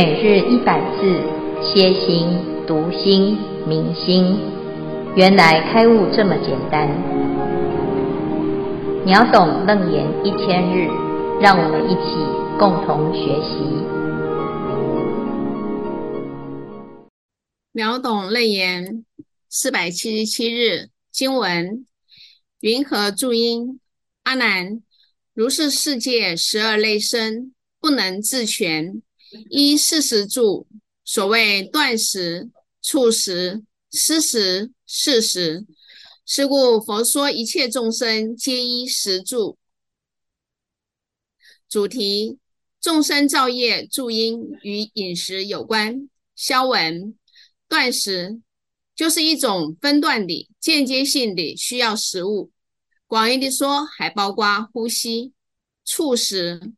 每日一百字，歇心、读心、明心，原来开悟这么简单。秒懂楞严一千日，让我们一起共同学习。秒懂楞严四百七十七日经文：云何助因？阿难，如是世界十二类生，不能自全。依四时住，所谓断时、处时、失时、适时。是故佛说一切众生皆依时住。主题：众生造业助因与饮食有关。消文：断食就是一种分段的、间接性的需要食物。广义的说，还包括呼吸。处时。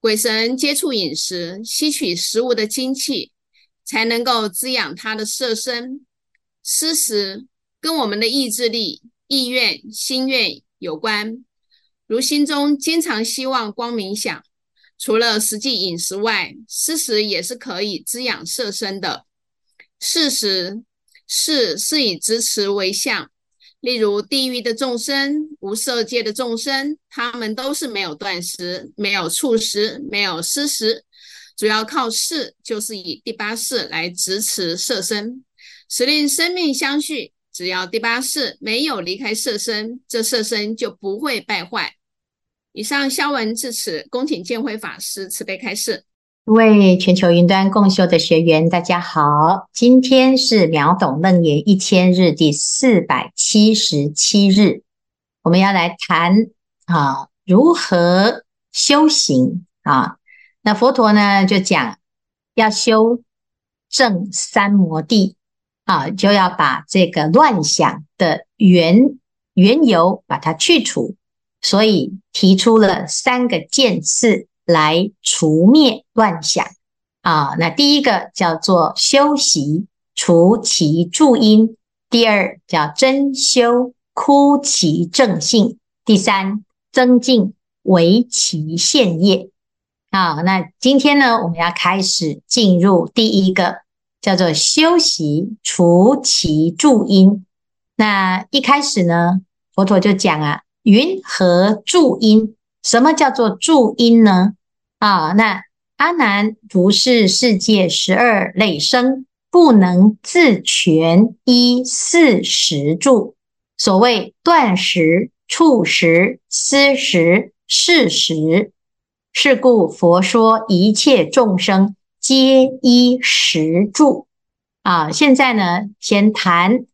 鬼神接触饮食，吸取食物的精气，才能够滋养他的色身。失时跟我们的意志力、意愿、心愿有关。如心中经常希望光明想，除了实际饮食外，失时也是可以滋养色身的。适时，适是以执持为相。例如地狱的众生、无色界的众生，他们都是没有断食、没有触食、没有施食，主要靠识，就是以第八识来支持色身，使令生命相续。只要第八识没有离开色身，这色身就不会败坏。以上消文至此，恭请见辉法师慈悲开示。各位全球云端共修的学员，大家好，今天是秒懂楞严一千日第四百七十七日，我们要来谈啊如何修行啊。那佛陀呢就讲要修正三摩地啊，就要把这个乱想的缘缘由把它去除，所以提出了三个见次。来除灭乱想啊！那第一个叫做修习除其助因，第二叫真修枯其正性，第三增进为其现业。啊，那今天呢，我们要开始进入第一个叫做修习除其助因。那一开始呢，佛陀就讲啊，云何助因？什么叫做助因呢？啊，那阿难如是世界十二类生，不能自全依四时住。所谓断时、处时、失时、适时。是故佛说一切众生皆依食住。啊，现在呢，先谈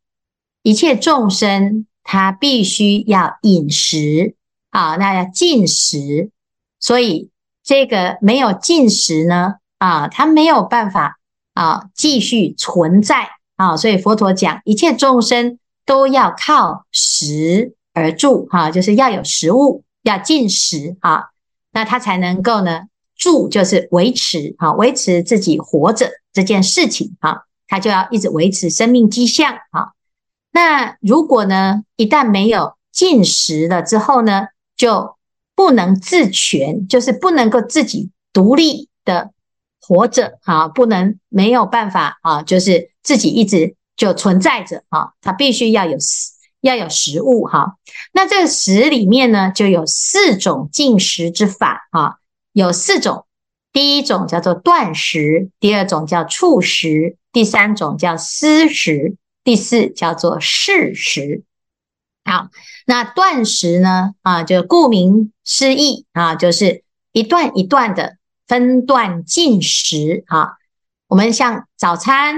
一切众生，他必须要饮食啊，那要进食，所以。这个没有禁食呢，啊，它没有办法啊继续存在啊，所以佛陀讲一切众生都要靠食而住哈，就是要有食物，要禁食啊，那它才能够呢住，就是维持啊，维持自己活着这件事情啊，它就要一直维持生命迹象啊。那如果呢一旦没有禁食了之后呢，就不能自全，就是不能够自己独立的活着啊，不能没有办法啊，就是自己一直就存在着啊，它必须要有食，要有食物哈。那这个食里面呢，就有四种进食之法啊，有四种，第一种叫做断食，第二种叫促食，第三种叫思食，第四叫做适食。好，那断食呢？啊，就顾名思义啊，就是一段一段的分段进食啊。我们像早餐、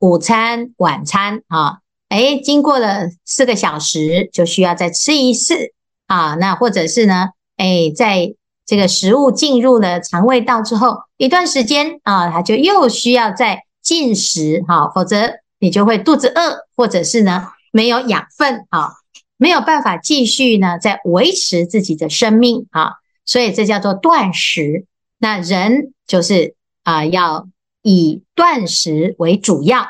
午餐、晚餐啊，诶，经过了四个小时，就需要再吃一次啊。那或者是呢，诶，在这个食物进入了肠胃道之后，一段时间啊，它就又需要再进食哈，否则你就会肚子饿，或者是呢没有养分啊。没有办法继续呢，在维持自己的生命啊，所以这叫做断食。那人就是啊，要以断食为主要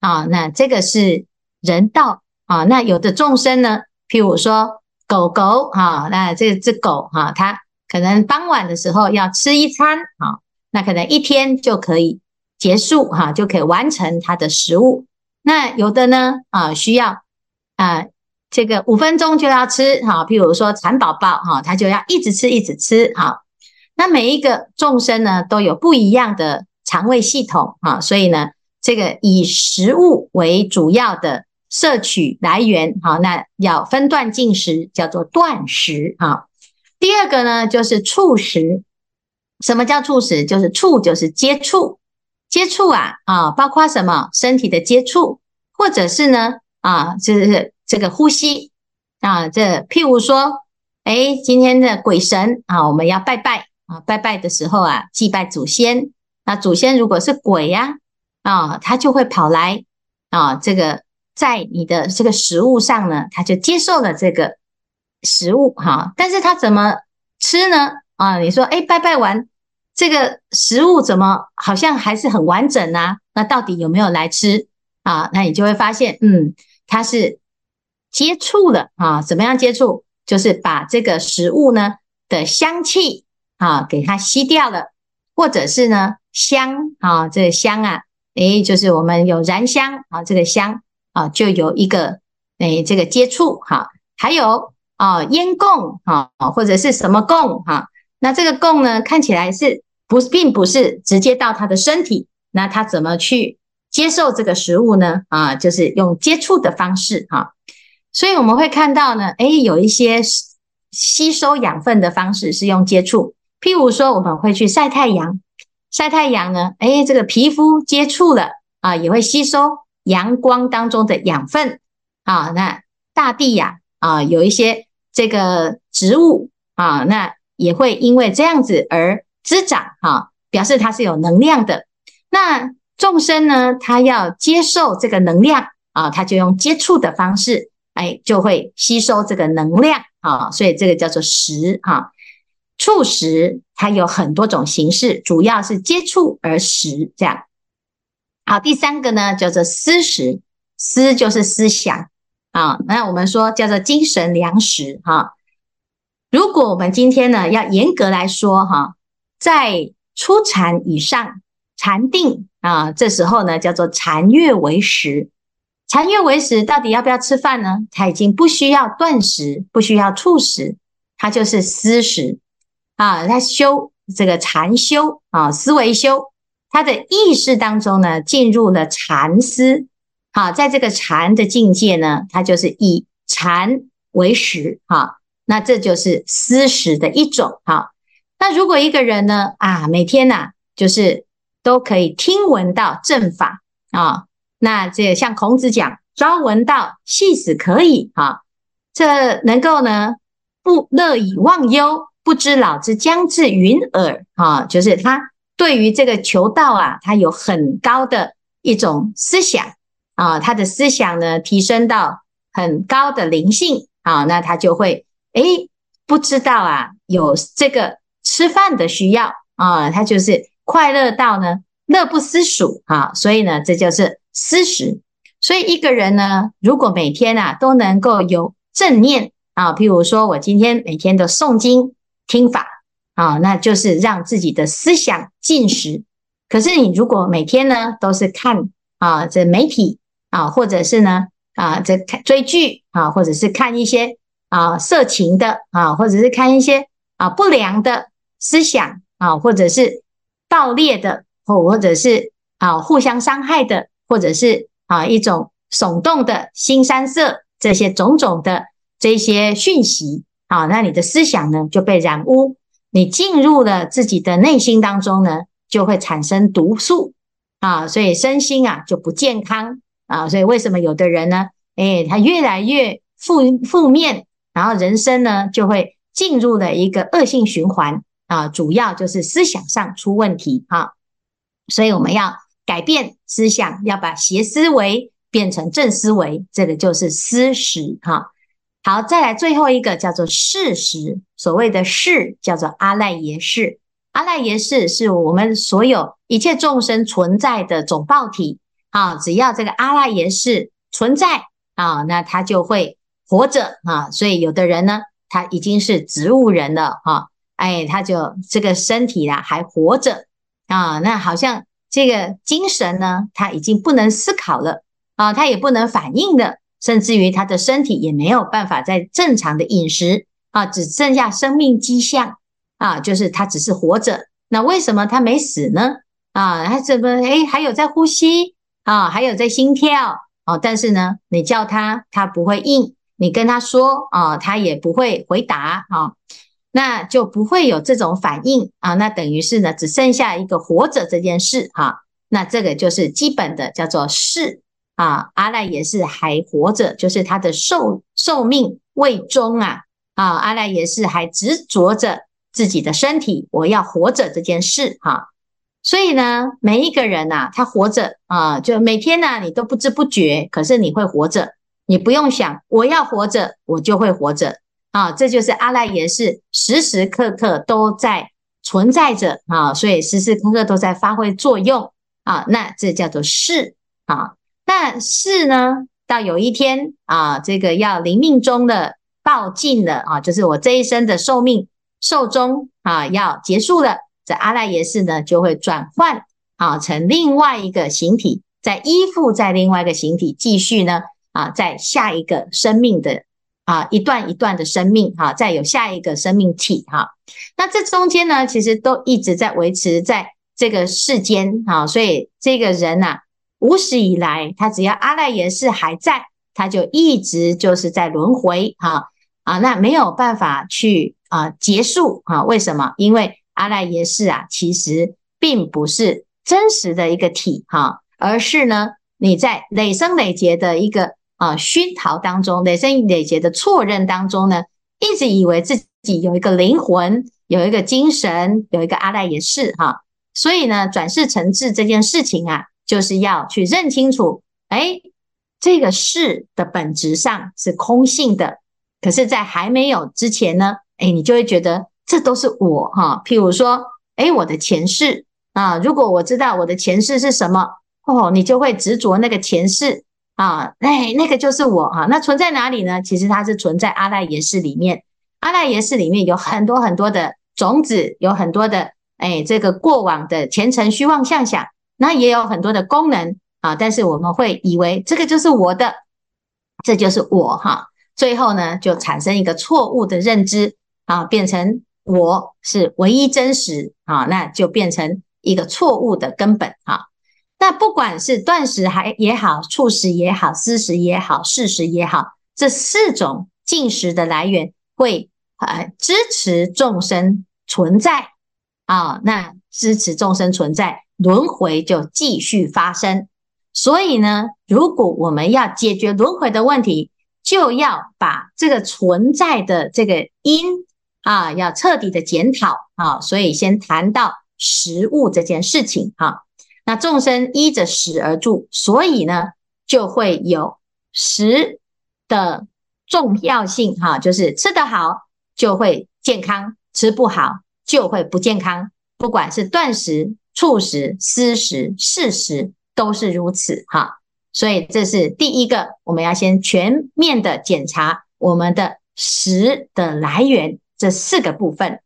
啊。那这个是人道啊。那有的众生呢，譬如说狗狗啊，那这只狗哈，它可能傍晚的时候要吃一餐啊，那可能一天就可以结束哈，就可以完成它的食物。那有的呢啊，需要啊这个五分钟就要吃哈，譬如说蚕宝宝哈，他就要一直吃一直吃哈。那每一个众生呢，都有不一样的肠胃系统哈，所以呢，这个以食物为主要的摄取来源哈，那要分段进食，叫做断食啊。第二个呢，就是触食。什么叫触食？就是触就是接触，接触啊啊，包括什么身体的接触，或者是呢啊，就是这个呼吸啊，这譬如说，哎，今天的鬼神啊，我们要拜拜。啊，拜拜的时候啊，祭拜祖先。那祖先如果是鬼呀，啊，他就会跑来啊，这个在你的这个食物上呢，他就接受了这个食物哈。但是他怎么吃呢？啊，你说，哎，拜拜完这个食物怎么好像还是很完整啊？那到底有没有来吃啊？那你就会发现，嗯，他是接触了啊。怎么样接触？就是把这个食物呢的香气。啊，给它吸掉了，或者是呢香啊，这个香啊，诶，就是我们有燃香啊，这个香啊，就有一个诶这个接触哈，还有啊烟供啊，或者是什么供哈，那这个供呢，看起来是不并不是直接到他的身体，那他怎么去接受这个食物呢？啊，就是用接触的方式哈，所以我们会看到呢，诶，有一些吸收养分的方式是用接触。譬如说，我们会去晒太阳，晒太阳呢，诶，这个皮肤接触了啊，也会吸收阳光当中的养分啊。那大地呀啊，有一些这个植物啊，那也会因为这样子而滋长啊，表示它是有能量的。那众生呢，他要接受这个能量啊，他就用接触的方式，哎，就会吸收这个能量啊，所以这个叫做食啊。触食它有很多种形式，主要是接触而食这样。好，第三个呢叫做思食，思就是思想啊。那我们说叫做精神粮食哈。如果我们今天呢要严格来说哈，在初禅以上禅定啊，这时候呢叫做禅悦为食。禅悦为食到底要不要吃饭呢？它已经不需要断食，不需要促食，它就是思食。啊，他修这个禅修啊，思维修，他的意识当中呢，进入了禅思。好，在这个禅的境界呢，他就是以禅为食。哈，那这就是思食的一种。哈，那如果一个人呢，啊，每天呐、啊，就是都可以听闻到正法啊，那这像孔子讲，朝闻道，夕死可矣。哈，这能够呢，不乐以忘忧。不知老之将至云耳啊，就是他对于这个求道啊，他有很高的一种思想啊，他的思想呢提升到很高的灵性啊，那他就会诶不知道啊有这个吃饭的需要啊，他就是快乐到呢乐不思蜀啊，所以呢这就是思食。所以一个人呢，如果每天啊都能够有正念啊，譬如说我今天每天都诵经。听法啊，那就是让自己的思想进食。可是你如果每天呢都是看啊这媒体啊，或者是呢啊这看追剧啊，或者是看一些啊色情的啊，或者是看一些啊不良的思想啊，或者是盗猎的，或或者是啊互相伤害的，或者是啊一种耸动的腥膻色这些种种的这些讯息。啊，那你的思想呢就被染污，你进入了自己的内心当中呢，就会产生毒素啊，所以身心啊就不健康啊，所以为什么有的人呢，诶，他越来越负负面，然后人生呢就会进入了一个恶性循环啊，主要就是思想上出问题哈，所以我们要改变思想，要把邪思维变成正思维，这个就是思识哈。好，再来最后一个叫做事实，所谓的识叫做阿赖耶识。阿赖耶识是我们所有一切众生存在的总报体。啊，只要这个阿赖耶识存在啊，那他就会活着啊。所以有的人呢，他已经是植物人了哈，哎，他就这个身体啦还活着啊。那好像这个精神呢，他已经不能思考了啊，他也不能反应的，甚至于他的身体也没有办法在正常的饮食啊，只剩下生命迹象啊，就是他只是活着。那为什么他没死呢？啊，他怎么诶还有在呼吸啊，还有在心跳啊，但是呢，你叫他他不会应，你跟他说啊，他也不会回答啊。那就不会有这种反应啊，那等于是呢，只剩下一个活着这件事哈、那这个就是基本的叫做事啊。阿赖耶识还活着，就是他的寿寿命未终啊啊。阿赖耶识还执着着自己的身体，我要活着这件事哈、所以呢，每一个人呐、啊，他活着啊，就每天呢、你都不知不觉，可是你会活着，你不用想我要活着，我就会活着。啊，这就是阿赖耶识时时刻刻都在存在着啊，所以时时刻刻都在发挥作用啊。那这叫做识啊。那识呢，到有一天啊，这个要临命终的报尽了啊，就是我这一生的寿命寿终啊，要结束了，这阿赖耶识呢就会转换啊成另外一个形体，再依附在另外一个形体，继续呢啊，在下一个生命的。啊，一段一段的生命，哈，再有下一个生命体，哈，那这中间呢，其实都一直在维持在这个世间，哈，所以这个人呐，无始以来，他只要阿赖耶识还在，他就一直就是在轮回，哈，啊，那没有办法去啊结束，哈，为什么？因为阿赖耶识啊，其实并不是真实的一个体，哈，而是呢，你在累生累劫的一个。啊，熏陶当中，累生累劫的错认当中呢，一直以为自己有一个灵魂，有一个精神，有一个阿赖耶识哈，所以呢，转世成智这件事情啊，就是要去认清楚，哎，这个识的本质上是空性的，可是，在还没有之前呢，哎，你就会觉得这都是我哈，譬如说，哎，我的前世啊，如果我知道我的前世是什么，哦，你就会执着那个前世。啊，哎，那个就是我哈，那存在哪里呢？其实它是存在阿赖耶识里面，阿赖耶识里面有很多很多的种子，有很多的哎，这个过往的前尘虚妄相想，那也有很多的功能啊。但是我们会以为这个就是我的，这就是我哈，最后呢就产生一个错误的认知啊，变成我是唯一真实啊，那就变成一个错误的根本啊。那不管是断食还也好，触食也好，思食也好，识识也好，这四种进食的来源会呃支持众生存在啊，那支持众生存在，轮回就继续发生。所以呢，如果我们要解决轮回的问题，就要把这个存在的这个因啊，要彻底的检讨啊。所以先谈到食物这件事情哈。那众生依着食而住，所以呢，就会有食的重要性哈，就是吃得好就会健康，吃不好就会不健康。不管是断食、促食、思识、识识，都是如此哈。所以这是第一个，我们要先全面的检查我们的食的来源这四个部分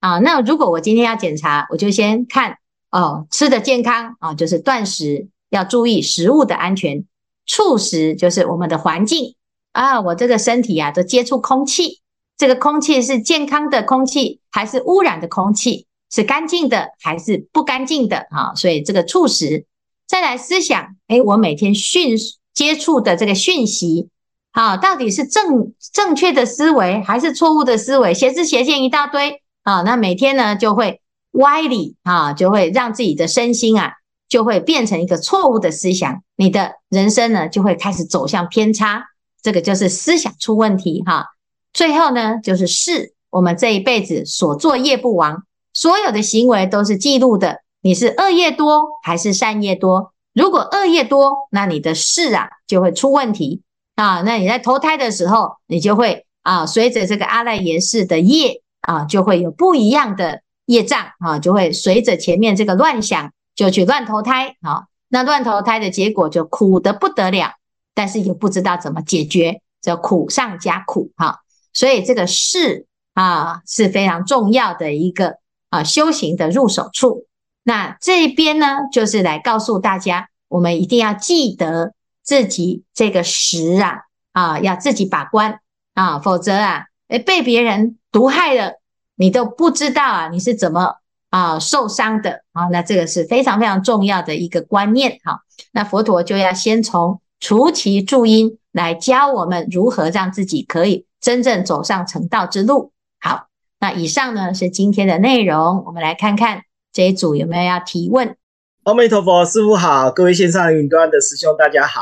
啊。那如果我今天要检查，我就先看。哦，吃的健康啊，就是断食，要注意食物的安全。触食就是我们的环境啊，我这个身体啊，都接触空气，这个空气是健康的空气还是污染的空气？是干净的还是不干净的？啊，所以这个触食。再来思想，诶，我每天讯接触的这个讯息，啊，到底是正正确的思维还是错误的思维？邪知邪见一大堆啊，那每天呢就会。歪理啊，就会让自己的身心啊，就会变成一个错误的思想，你的人生呢就会开始走向偏差，这个就是思想出问题哈。最后呢，就是事，我们这一辈子所作业不亡，所有的行为都是记录的，你是恶业多还是善业多？如果恶业多，那你的事啊就会出问题啊。那你在投胎的时候，你就会啊，随着这个阿赖耶识的业啊，就会有不一样的。业障啊，就会随着前面这个乱想，就去乱投胎啊。那乱投胎的结果就苦得不得了，但是也不知道怎么解决，就苦上加苦哈。所以这个识啊是非常重要的一个啊修行的入手处。那这边呢，就是来告诉大家，我们一定要记得自己这个识啊啊，要自己把关啊，否则啊，诶被别人毒害了，你都不知道啊，你是怎么啊受伤的啊？那这个是非常非常重要的一个观念。好，那佛陀就要先从除其助因来教我们如何让自己可以真正走上成道之路。好，那以上呢是今天的内容，我们来看看。这一组有没有要提问？阿弥陀佛，师父好，各位线上云端的师兄大家好。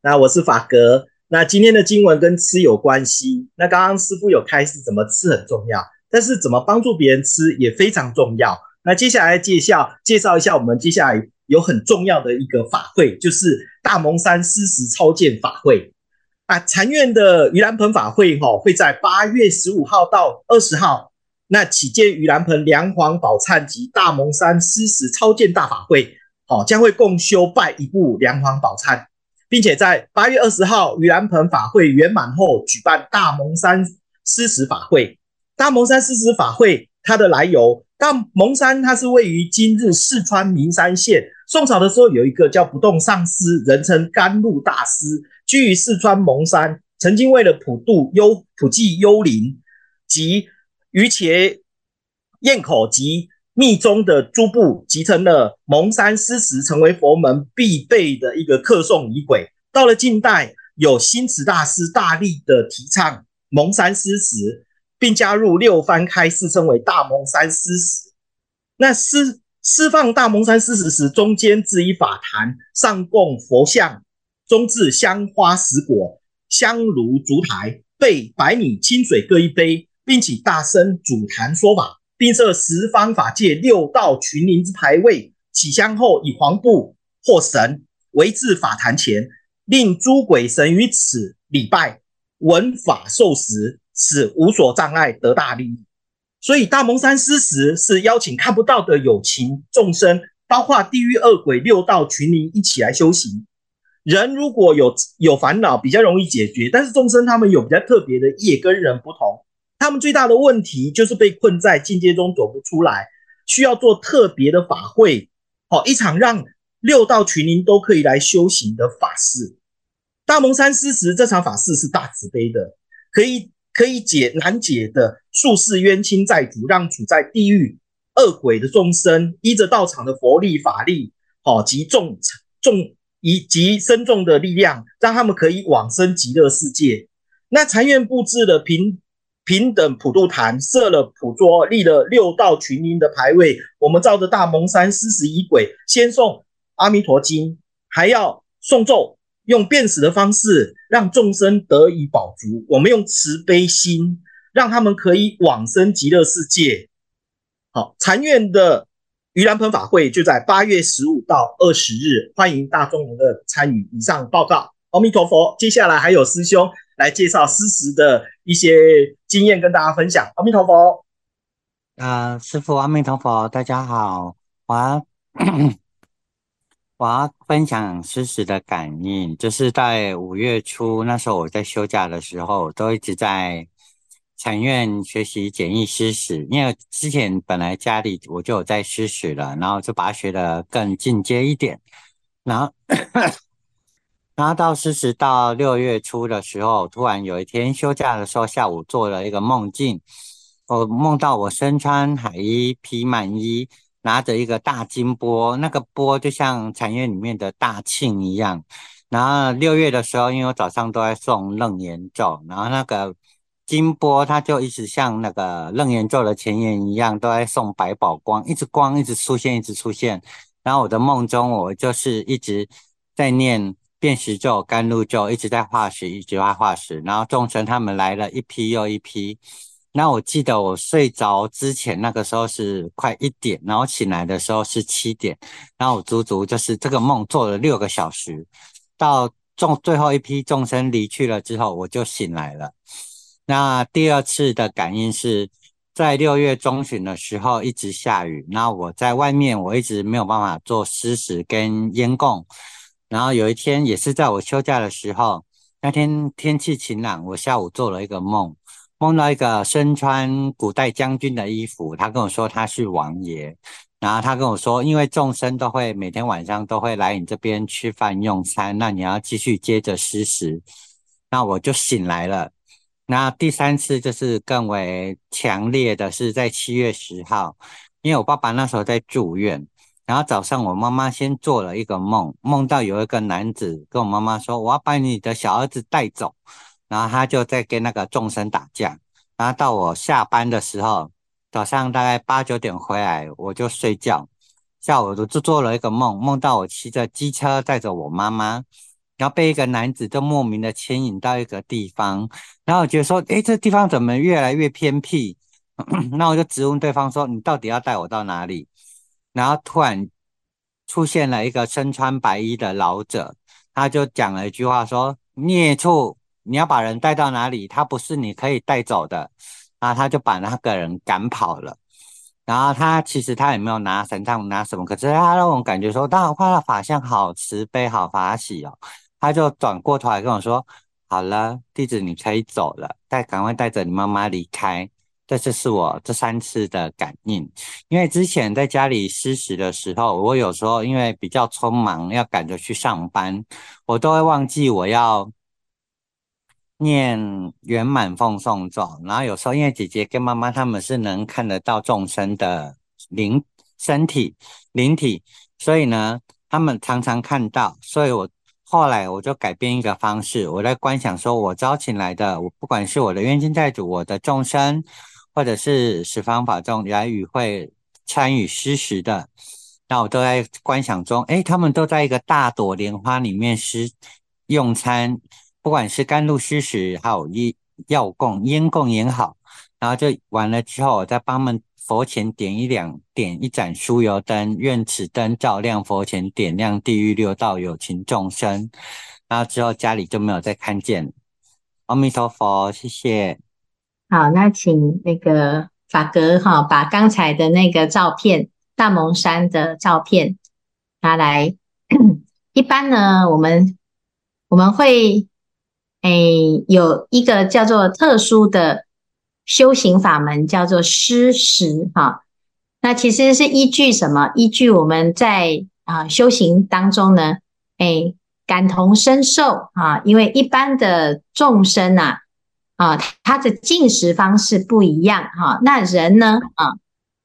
那我是法格。那今天的经文跟吃有关系。那刚刚师父有开示，怎么吃很重要，但是怎么帮助别人吃也非常重要。那接下来介绍介绍一下，我们接下来有很重要的一个法会，就是大蒙山施食超荐法会啊。禅院的盂兰盆法会哈，会在八月十五号到二十号。那起见盂兰盆梁皇宝忏及大蒙山施食超荐大法会，好，将会共修拜一部梁皇宝忏，并且在八月二十号盂兰盆法会圆满后，举办大蒙山施食法会。大蒙山施食法会它的来由，大蒙山它是位于今日四川名山县。宋朝的时候，有一个叫不动上师，人称甘露大师，居于四川蒙山，曾经为了普度幽普济幽灵及于且堰口及密宗的诸部集成了蒙山施食，成为佛门必备的一个客诵仪轨。到了近代，有心慈大师大力的提倡蒙山施食，并加入六番开示，称为大蒙山施食。那施施放大蒙山施食时，中间置一法坛，上供佛像，中置香花石果、香炉烛台，备白米清水各一杯。并起大声主坛说法，并设十方法界六道群灵之牌位。起香后，以黄布或绳围至法坛前，令诸鬼神于此礼拜闻法受食，使无所障碍，得大利益。所以大蒙山施食是邀请看不到的有情众生，包括地狱恶鬼六道群灵一起来修行。人如果有有烦恼，比较容易解决，但是众生他们有比较特别的业，跟人不同。他们最大的问题就是被困在境界中走不出来，需要做特别的法会，好一场让六道群灵都可以来修行的法事。大蒙山施食这场法事是大慈悲的，可以可以解难解的宿世冤亲债主，让处在地狱恶鬼的众生依着道场的佛力法力，好及众众以及深重的力量，让他们可以往生极乐世界。那禅院布置了平。平等普度坛设了普桌，立了六道群灵的牌位。我们照着大蒙山施食仪轨，先诵阿弥陀经，还要诵咒，用辨识的方式让众生得以饱足。我们用慈悲心，让他们可以往生极乐世界。好，禅院的盂兰盆法会就在八月十五到二十日，欢迎大众的参与。以上报告，阿弥陀佛。接下来还有师兄。来介绍施食的一些经验跟大家分享。阿弥陀佛，啊、呃，师父阿弥陀佛，大家好，晚安我要分享施食的感应，就是在五月初那时候，我在休假的时候，都一直在禅院学习简易施食，因为之前本来家里我就有在施食了，然后就把它学得更进阶一点，然后。然后到施食到六月初的时候，突然有一天休假的时候，下午做了一个梦境，我梦到我身穿海衣、披满衣，拿着一个大金钵，那个钵就像禅院里面的大庆一样。然后六月的时候，因为我早上都在诵楞严咒，然后那个金钵它就一直像那个楞严咒的前言一样，都在送百宝光，一直光一直出现，一直出现。然后我的梦中，我就是一直在念。辨识咒、甘露咒一直在化石，一直在化石。然后众生他们来了一批又一批。那我记得我睡着之前那个时候是快一点，然后醒来的时候是七点。然后我足足就是这个梦做了六个小时。到众最后一批众生离去了之后，我就醒来了。那第二次的感应是在六月中旬的时候一直下雨，那我在外面我一直没有办法做施食跟烟供。然后有一天也是在我休假的时候，那天天气晴朗，我下午做了一个梦，梦到一个身穿古代将军的衣服，他跟我说他是王爷，然后他跟我说，因为众生都会每天晚上都会来你这边吃饭用餐，那你要继续接着施食。那我就醒来了。那第三次就是更为强烈的是在七月十号，因为我爸爸那时候在住院，然后早上我妈妈先做了一个梦，梦到有一个男子跟我妈妈说，我要把你的小儿子带走，然后他就在跟那个众生打架。然后到我下班的时候。早上大概八九点回来，我就睡觉。下午我就做了一个梦，梦到我骑着机车载着我妈妈，然后被一个男子就莫名的牵引到一个地方。然后我觉得说，诶，这地方怎么越来越偏僻？那我就质问对方说，你到底要带我到哪里？然后突然出现了一个身穿白衣的老者，他就讲了一句话说：“孽畜，你要把人带到哪里？他不是你可以带走的。”然后他就把那个人赶跑了，然后他其实他也没有拿神杖拿什么，可是他让我感觉说，当然画的法相好慈悲好法喜哦，他就转过头来跟我说：“好了，弟子你可以走了，带赶快带着你妈妈离开。”这就是我这三次的感应，因为之前在家里施食的时候，我有时候因为比较匆忙要赶着去上班，我都会忘记我要。念圆满奉送咒，然后有时候因为姐姐跟妈妈他们是能看得到众生的灵身体灵体，所以呢，他们常常看到，所以我后来我就改变一个方式，我在观想说，我招请来的，我不管是我的冤亲债主，我的众生，或者是十方法众来与会参与施食的，那我都在观想中，诶，他们都在一个大朵莲花里面施用餐。不管是甘露施食，还有一药供、烟供也好，然后就完了之后，我再帮们佛前点一两点一盏酥油灯，愿此灯照亮佛前，点亮地狱六道有情众生。然后之后家里就没有再看见。阿弥陀佛，谢谢。好，那请那个法格哈，把刚才的那个照片，大蒙山的照片拿来。一般呢，我们我们会。哎，有一个叫做特殊的修行法门，叫做施食哈。那其实是依据什么？依据我们在啊修行当中呢，哎，感同身受啊。因为一般的众生呐，啊，他的进食方式不一样哈。那人呢，啊，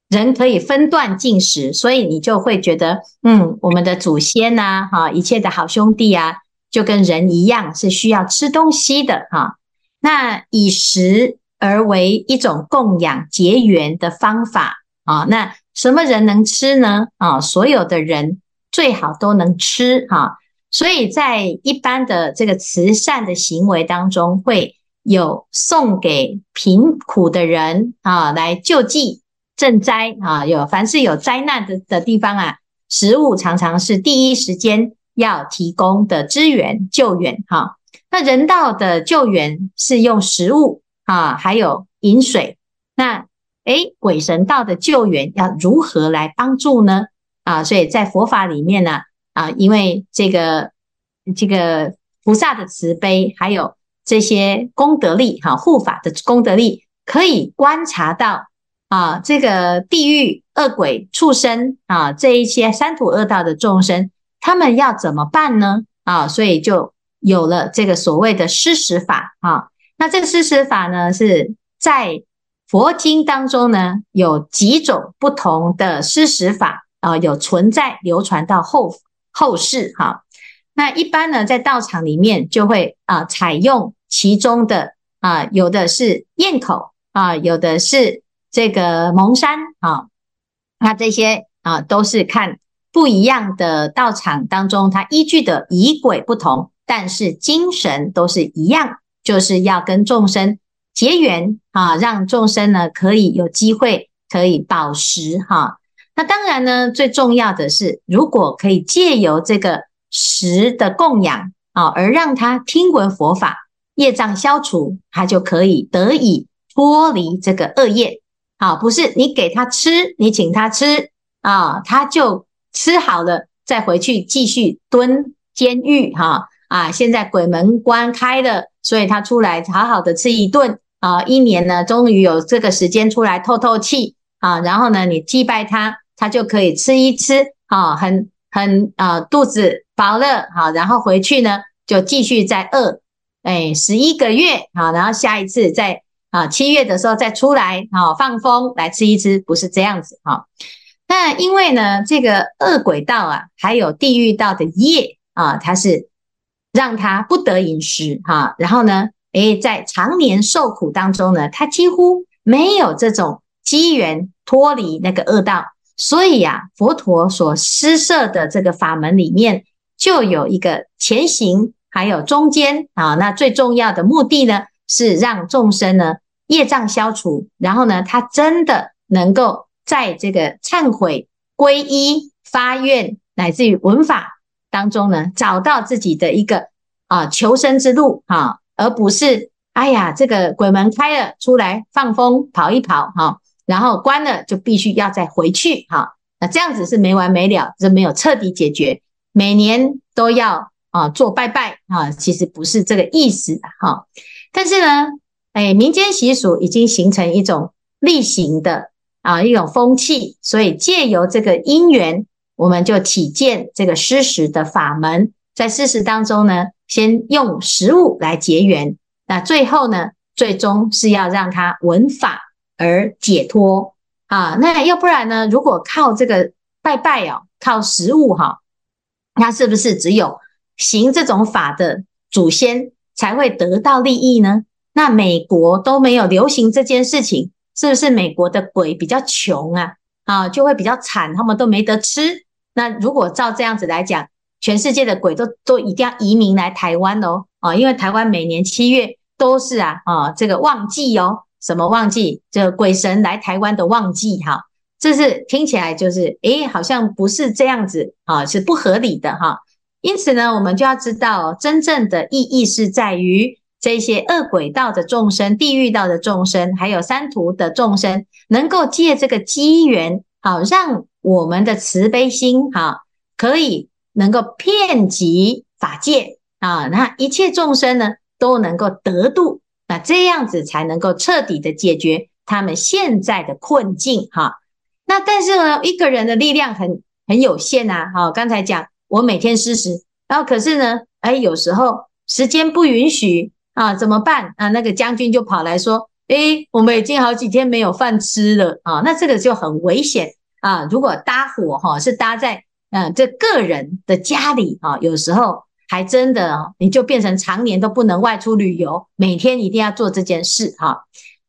人可以分段进食，所以你就会觉得，嗯，我们的祖先呐，哈，一切的好兄弟啊。就跟人一样是需要吃东西的哈，那以食而为一种供养结缘的方法啊，那什么人能吃呢？啊，所有的人最好都能吃哈，所以在一般的这个慈善的行为当中，会有送给贫苦的人啊来救济赈灾啊，有凡是有灾难的的地方啊，食物常常是第一时间。要提供的支援救援哈，那人道的救援是用食物啊，还有饮水。那诶，鬼神道的救援要如何来帮助呢？啊，所以在佛法里面呢，啊，因为这个这个菩萨的慈悲，还有这些功德力哈，护法的功德力，可以观察到啊，这个地狱恶鬼畜生啊，这一些三途恶道的众生。他们要怎么办呢？啊，所以就有了这个所谓的施食法啊。那这个施食法呢，是在佛经当中呢，有几种不同的施食法啊，有存在流传到后后世哈。那一般呢，在道场里面就会啊，采用其中的啊，有的是咽口啊，有的是这个蒙山啊，那这些啊都是看。不一样的道场当中，它依据的仪轨不同，但是精神都是一样，就是要跟众生结缘啊，让众生呢可以有机会可以饱食哈。那当然呢，最重要的是，如果可以借由这个食的供养啊，而让他听闻佛法，业障消除，他就可以得以脱离这个恶业。好，不是你给他吃，你请他吃啊，他就。吃好了再回去继续蹲监狱哈啊！现在鬼门关开了，所以他出来好好的吃一顿啊！一年呢，终于有这个时间出来透透气啊！然后呢，你祭拜他他就可以吃一吃，啊，很很啊，肚子饱了，好，然后回去呢就继续再饿，哎，十一个月，好，然后下一次再啊七月的时候再出来，啊，放风来吃一吃，不是这样子，哈。那因为呢，这个恶鬼道啊，还有地狱道的业啊，它是让他不得饮食，哈，然后呢，诶，在常年受苦当中呢，他几乎没有这种机缘脱离那个恶道。所以呀，佛陀所施设的这个法门里面，就有一个前行，还有中间啊。那最重要的目的呢，是让众生呢业障消除，然后呢，他真的能够在这个忏悔、皈依、发愿，乃至于闻法当中呢，找到自己的一个啊求生之路哈，而不是哎呀，这个鬼门开了，出来放风跑一跑哈。然后关了就必须要再回去哈，那这样子是没完没了，这没有彻底解决。每年都要啊做拜拜啊，其实不是这个意思哈。但是呢，哎，民间习俗已经形成一种例行的啊一种风气，所以借由这个因缘，我们就体见这个施食的法门。在施食当中呢，先用食物来结缘，那最后呢，最终是要让他闻法。而解脱啊，那要不然呢？如果靠这个拜拜哦，靠食物哈，那是不是只有行这种法的祖先才会得到利益呢？那美国都没有流行这件事情，是不是美国的鬼比较穷啊？啊，就会比较惨，他们都没得吃。那如果照这样子来讲，全世界的鬼都都一定要移民来台湾哦，啊，因为台湾每年七月都是啊啊这个旺季哦。什么旺季？这鬼神来台湾的旺季哈，这是听起来就是诶，好像不是这样子啊，是不合理的哈。因此呢，我们就要知道，真正的意义是在于这些恶鬼道的众生、地狱道的众生，还有三途的众生，能够借这个机缘，好让我们的慈悲心哈，可以能够遍及法界啊，那一切众生呢都能够得度。那这样子才能够彻底的解决他们现在的困境哈。那但是呢，一个人的力量很很有限呐。哈，刚才讲我每天施食，然后可是呢，哎，有时候时间不允许啊，怎么办啊？那个将军就跑来说，哎，我们已经好几天没有饭吃了啊。那这个就很危险啊。如果搭伙哈，是搭在嗯这个人的家里啊，有时候。还真的，你就变成常年都不能外出旅游，每天一定要做这件事哈。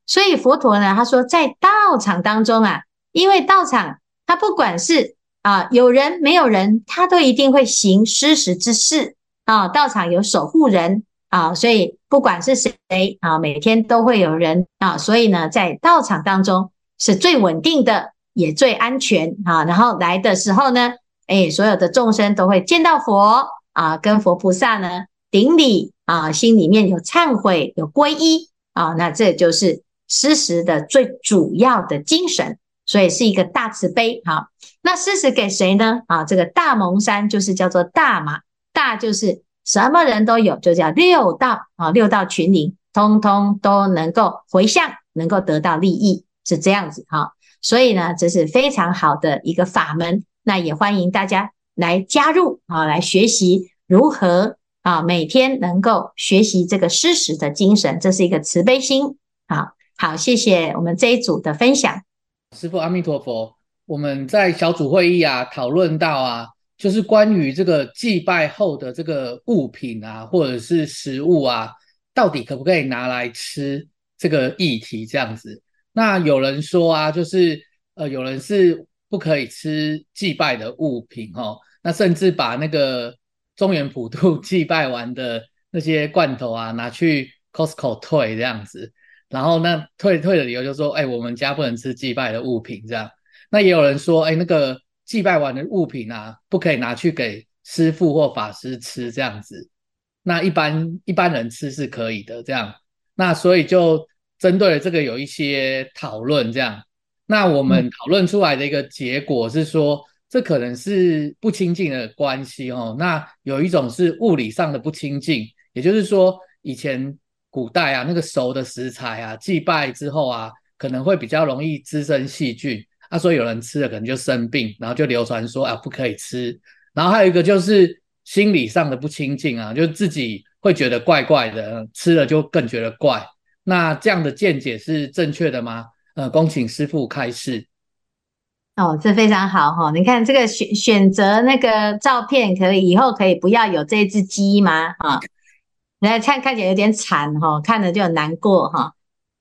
所以佛陀呢，他说在道场当中啊，因为道场他不管是啊有人没有人，他都一定会行施食之事啊。道场有守护人啊，所以不管是谁啊，每天都会有人啊。所以呢，在道场当中是最稳定的，也最安全啊。然后来的时候呢，哎，所有的众生都会见到佛。啊，跟佛菩萨呢顶礼啊，心里面有忏悔，有皈依啊，那这就是施食的最主要的精神，所以是一个大慈悲。好，那施食给谁呢？啊，这个大蒙山就是叫做大嘛，大就是什么人都有，就叫六道啊，六道群灵通通都能够回向，能够得到利益，是这样子哈。所以呢，这是非常好的一个法门，那也欢迎大家。来加入啊，来学习如何啊，每天能够学习这个施食的精神，这是一个慈悲心。好，好，谢谢我们这一组的分享。师父阿弥陀佛。我们在小组会议啊讨论到啊，就是关于这个祭拜后的这个物品啊，或者是食物啊，到底可不可以拿来吃这个议题这样子。那有人说啊，就是呃，有人是不可以吃祭拜的物品哦。那甚至把那个中原普渡 祭拜完的那些罐头啊，拿去 Costco 退这样子，然后那退退的理由就是说，哎，我们家不能吃祭拜的物品这样。那也有人说，哎，那个祭拜完的物品啊，不可以拿去给师傅或法师吃这样子。那一般一般人吃是可以的这样。那所以就针对了这个有一些讨论这样。那我们讨论出来的一个结果是说。这可能是不亲近的关系哦。那有一种是物理上的不亲近，也就是说，以前古代啊，那个熟的食材啊，祭拜之后啊，可能会比较容易滋生细菌，啊，所以有人吃了可能就生病，然后就流传说啊不可以吃。然后还有一个就是心理上的不清净啊，就自己会觉得怪怪的，吃了就更觉得怪。那这样的见解是正确的吗？呃，恭请师傅开示。哦，这非常好哈！你看这个选选择那个照片，可以以后可以不要有这只鸡吗？啊，来看看起来有点惨哈，看了就很难过哈。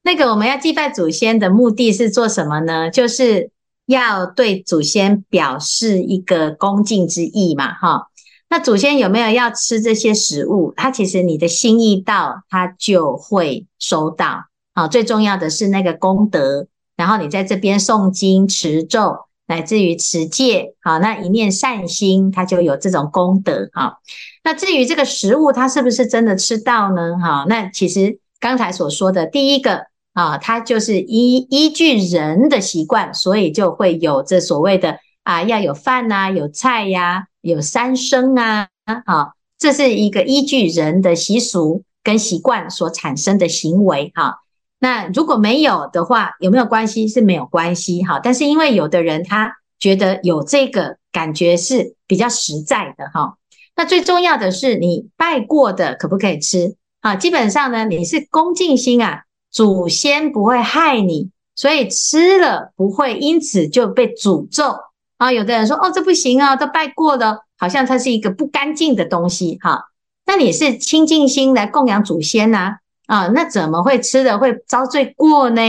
那个我们要祭拜祖先的目的是做什么呢？就是要对祖先表示一个恭敬之意嘛哈。那祖先有没有要吃这些食物？他其实你的心意到，他就会收到啊。最重要的是那个功德。然后你在这边诵经持咒，乃至于持戒，好，那一念善心，它就有这种功德，哈。那至于这个食物，它是不是真的吃到呢？哈，那其实刚才所说的第一个啊，它就是依依据人的习惯，所以就会有这所谓的啊，要有饭呐，有菜呀，有三牲啊，啊，这是一个依据人的习俗跟习惯所产生的行为，哈。那如果没有的话，有没有关系？是没有关系哈。但是因为有的人他觉得有这个感觉是比较实在的哈。那最重要的是你拜过的可不可以吃啊？基本上呢，你是恭敬心啊，祖先不会害你，所以吃了不会因此就被诅咒啊。有的人说哦，这不行啊，都拜过了，好像它是一个不干净的东西哈。那你是清净心来供养祖先呐？啊，那怎么会吃的会遭罪过呢？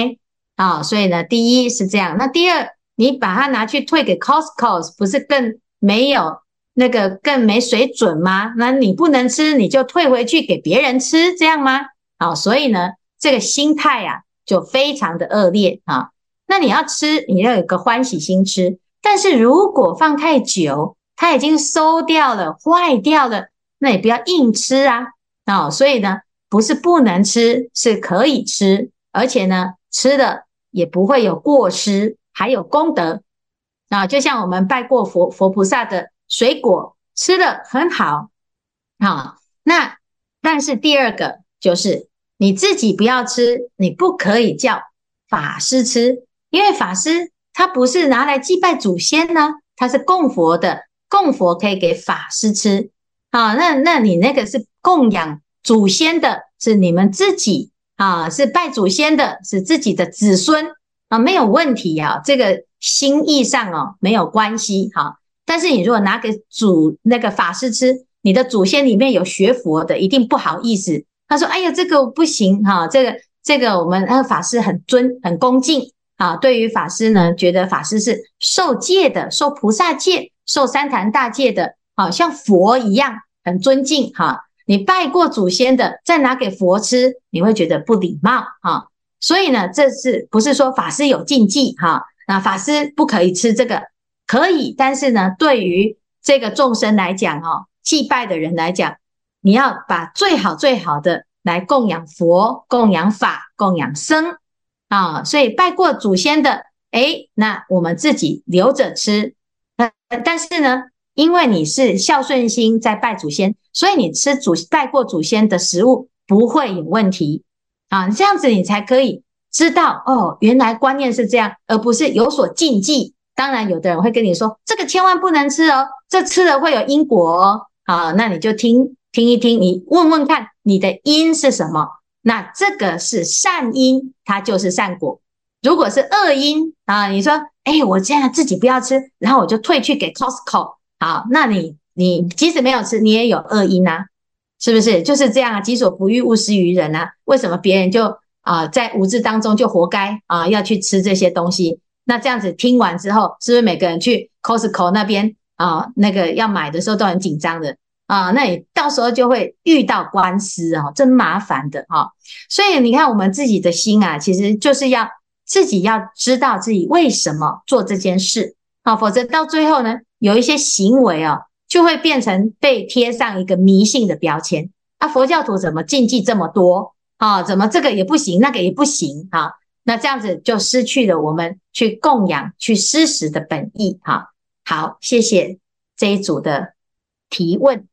啊，所以呢，第一是这样，那第二，你把它拿去退给 Costco，不是更没有那个更没水准吗？那你不能吃，你就退回去给别人吃，这样吗？啊，所以呢，这个心态啊，就非常的恶劣啊。那你要吃，你要有个欢喜心吃，但是如果放太久，它已经馊掉了、坏掉了，那也不要硬吃啊。啊，所以呢。不是不能吃，是可以吃，而且呢，吃的也不会有过失，还有功德啊。就像我们拜过佛佛菩萨的水果，吃的很好啊。那但是第二个就是你自己不要吃，你不可以叫法师吃，因为法师他不是拿来祭拜祖先呢，他是供佛的，供佛可以给法师吃啊。那那你那个是供养。祖先的是你们自己啊，是拜祖先的，是自己的子孙啊，没有问题呀，这个心意上哦没有关系哈。但是你如果拿给祖那个法师吃，你的祖先里面有学佛的，一定不好意思。他说：“哎呀，这个不行哈，这个这个我们那个法师很尊很恭敬啊，对于法师呢，觉得法师是受戒的，受菩萨戒，受三坛大戒的，啊，像佛一样很尊敬哈。”你拜过祖先的，再拿给佛吃，你会觉得不礼貌哈。所以呢，这是不是说法师有禁忌哈？那法师不可以吃这个，可以，但是呢，对于这个众生来讲哦，祭拜的人来讲，你要把最好最好的来供养佛、供养法、供养僧啊。所以拜过祖先的，诶，那我们自己留着吃。但是呢，因为你是孝顺心在拜祖先，所以你吃祖拜过祖先的食物不会有问题啊。这样子你才可以知道哦，原来观念是这样，而不是有所禁忌。当然，有的人会跟你说这个千万不能吃哦，这吃了会有因果哦。好，那你就听听一听，你问问看你的因是什么。那这个是善因，它就是善果；如果是恶因啊，你说哎，我这样自己不要吃，然后我就退去给 Costco。好，那你你即使没有吃，你也有恶因啊，是不是？就是这样啊，己所不欲，勿施于人啊。为什么别人就啊、在无知当中就活该啊、要去吃这些东西？那这样子听完之后，是不是每个人去 Costco 那边啊、那个要买的时候都很紧张的啊、那你到时候就会遇到官司啊，真麻烦的哈、哦。所以你看，我们自己的心啊，其实就是要自己要知道自己为什么做这件事啊、否则到最后呢？有一些行为哦，就会变成被贴上一个迷信的标签啊！佛教徒怎么禁忌这么多啊？怎么这个也不行，那个也不行啊？那这样子就失去了我们去供养、去施食的本意哈。好，谢谢这一组的提问。